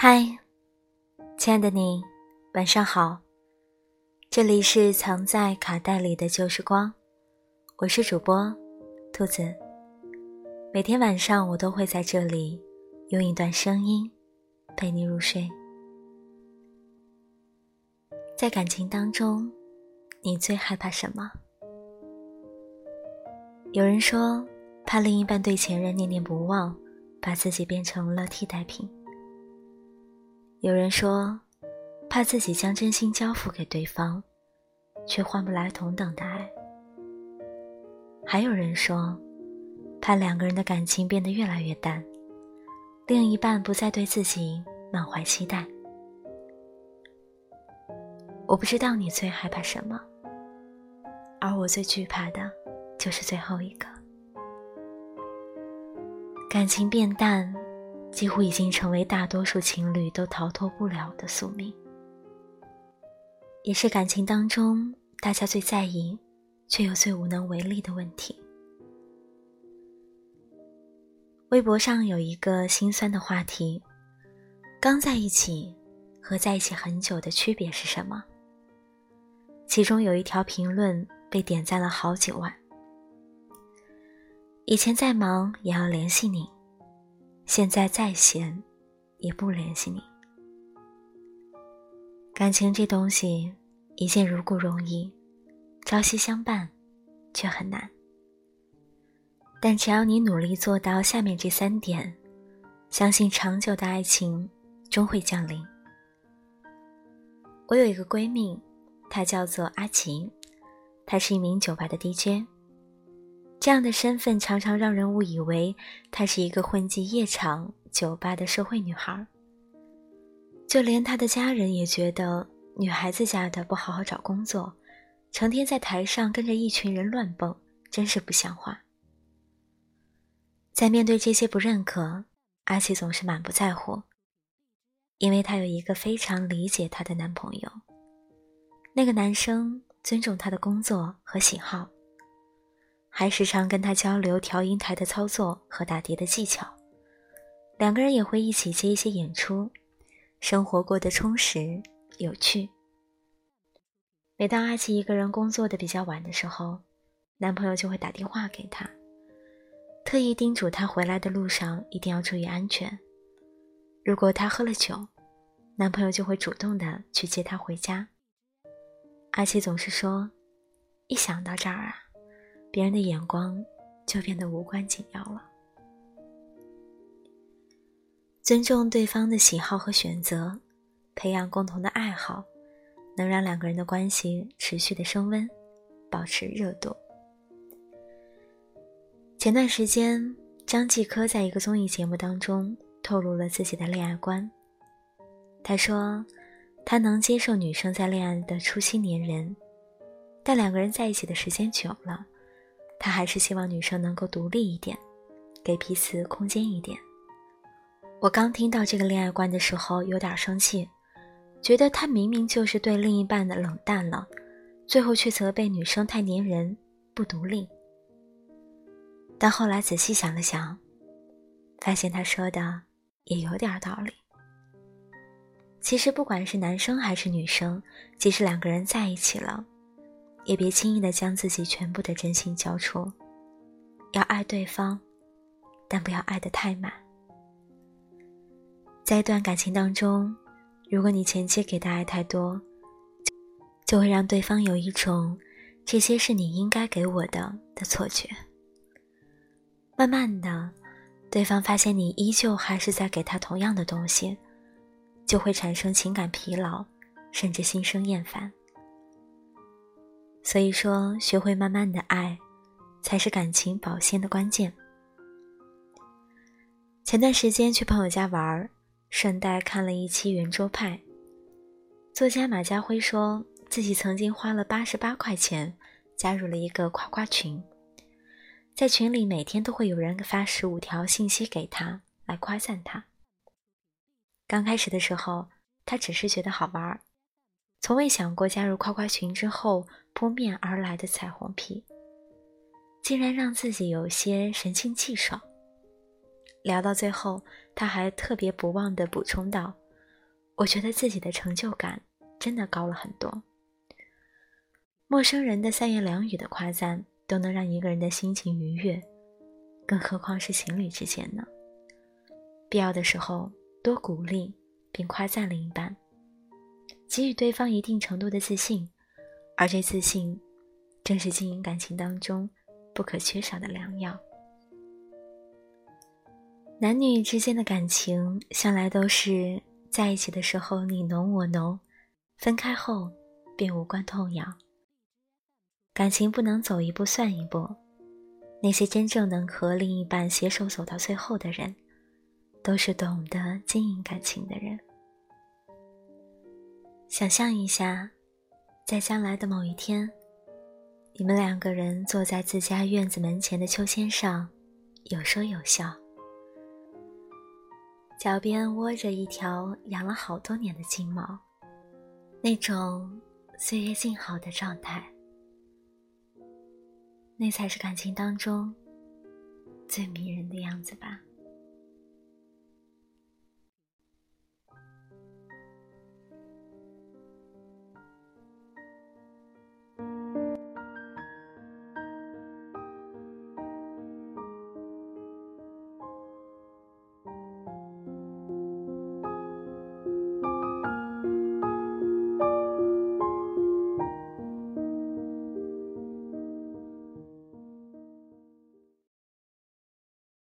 嗨，亲爱的你，晚上好。这里是藏在卡带里的旧时光，我是主播兔子。每天晚上我都会在这里用一段声音陪你入睡。在感情当中，你最害怕什么？有人说，怕另一半对前任念念不忘，把自己变成了替代品。有人说，怕自己将真心交付给对方，却换不来同等的爱。还有人说，怕两个人的感情变得越来越淡，另一半不再对自己满怀期待。我不知道你最害怕什么，而我最惧怕的，就是最后一个，感情变淡。几乎已经成为大多数情侣都逃脱不了的宿命，也是感情当中大家最在意，却又最无能为力的问题。微博上有一个心酸的话题：刚在一起和在一起很久的区别是什么？其中有一条评论被点赞了好几万。以前再忙也要联系你。现在再闲，也不联系你。感情这东西，一见如故容易，朝夕相伴却很难。但只要你努力做到下面这三点，相信长久的爱情终会降临。我有一个闺蜜，她叫做阿琴，她是一名酒吧的 DJ。这样的身份常常让人误以为她是一个混迹夜场、酒吧的社会女孩。就连她的家人也觉得女孩子家的不好好找工作，成天在台上跟着一群人乱蹦，真是不像话。在面对这些不认可，阿奇总是满不在乎，因为她有一个非常理解她的男朋友。那个男生尊重她的工作和喜好。还时常跟他交流调音台的操作和打碟的技巧，两个人也会一起接一些演出，生活过得充实有趣。每当阿奇一个人工作的比较晚的时候，男朋友就会打电话给他，特意叮嘱他回来的路上一定要注意安全。如果他喝了酒，男朋友就会主动的去接他回家。阿奇总是说：“一想到这儿啊。”别人的眼光就变得无关紧要了。尊重对方的喜好和选择，培养共同的爱好，能让两个人的关系持续的升温，保持热度。前段时间，张继科在一个综艺节目当中透露了自己的恋爱观。他说，他能接受女生在恋爱的初期粘人，但两个人在一起的时间久了。他还是希望女生能够独立一点，给彼此空间一点。我刚听到这个恋爱观的时候，有点生气，觉得他明明就是对另一半的冷淡了，最后却责备女生太粘人、不独立。但后来仔细想了想，发现他说的也有点道理。其实不管是男生还是女生，即使两个人在一起了。也别轻易的将自己全部的真心交出，要爱对方，但不要爱得太满。在一段感情当中，如果你前期给的爱太多，就会让对方有一种这些是你应该给我的的错觉。慢慢的，对方发现你依旧还是在给他同样的东西，就会产生情感疲劳，甚至心生厌烦。所以说，学会慢慢的爱，才是感情保鲜的关键。前段时间去朋友家玩，顺带看了一期圆桌派。作家马家辉说自己曾经花了八十八块钱加入了一个夸夸群，在群里每天都会有人发十五条信息给他来夸赞他。刚开始的时候，他只是觉得好玩，从未想过加入夸夸群之后。扑面而来的彩虹屁，竟然让自己有些神清气爽。聊到最后，他还特别不忘的补充道：“我觉得自己的成就感真的高了很多。陌生人的三言两语的夸赞都能让一个人的心情愉悦，更何况是情侣之间呢？必要的时候多鼓励并夸赞另一半，给予对方一定程度的自信，而这自信正是经营感情当中不可缺少的良药。男女之间的感情向来都是在一起的时候你侬我侬，分开后便无关痛痒。感情不能走一步算一步，那些真正能和另一半携手走到最后的人，都是懂得经营感情的人。想象一下，在将来的某一天，你们两个人坐在自家院子门前的秋千上，有说有笑，脚边窝着一条养了好多年的金毛，那种岁月静好的状态。那才是感情当中最迷人的样子吧。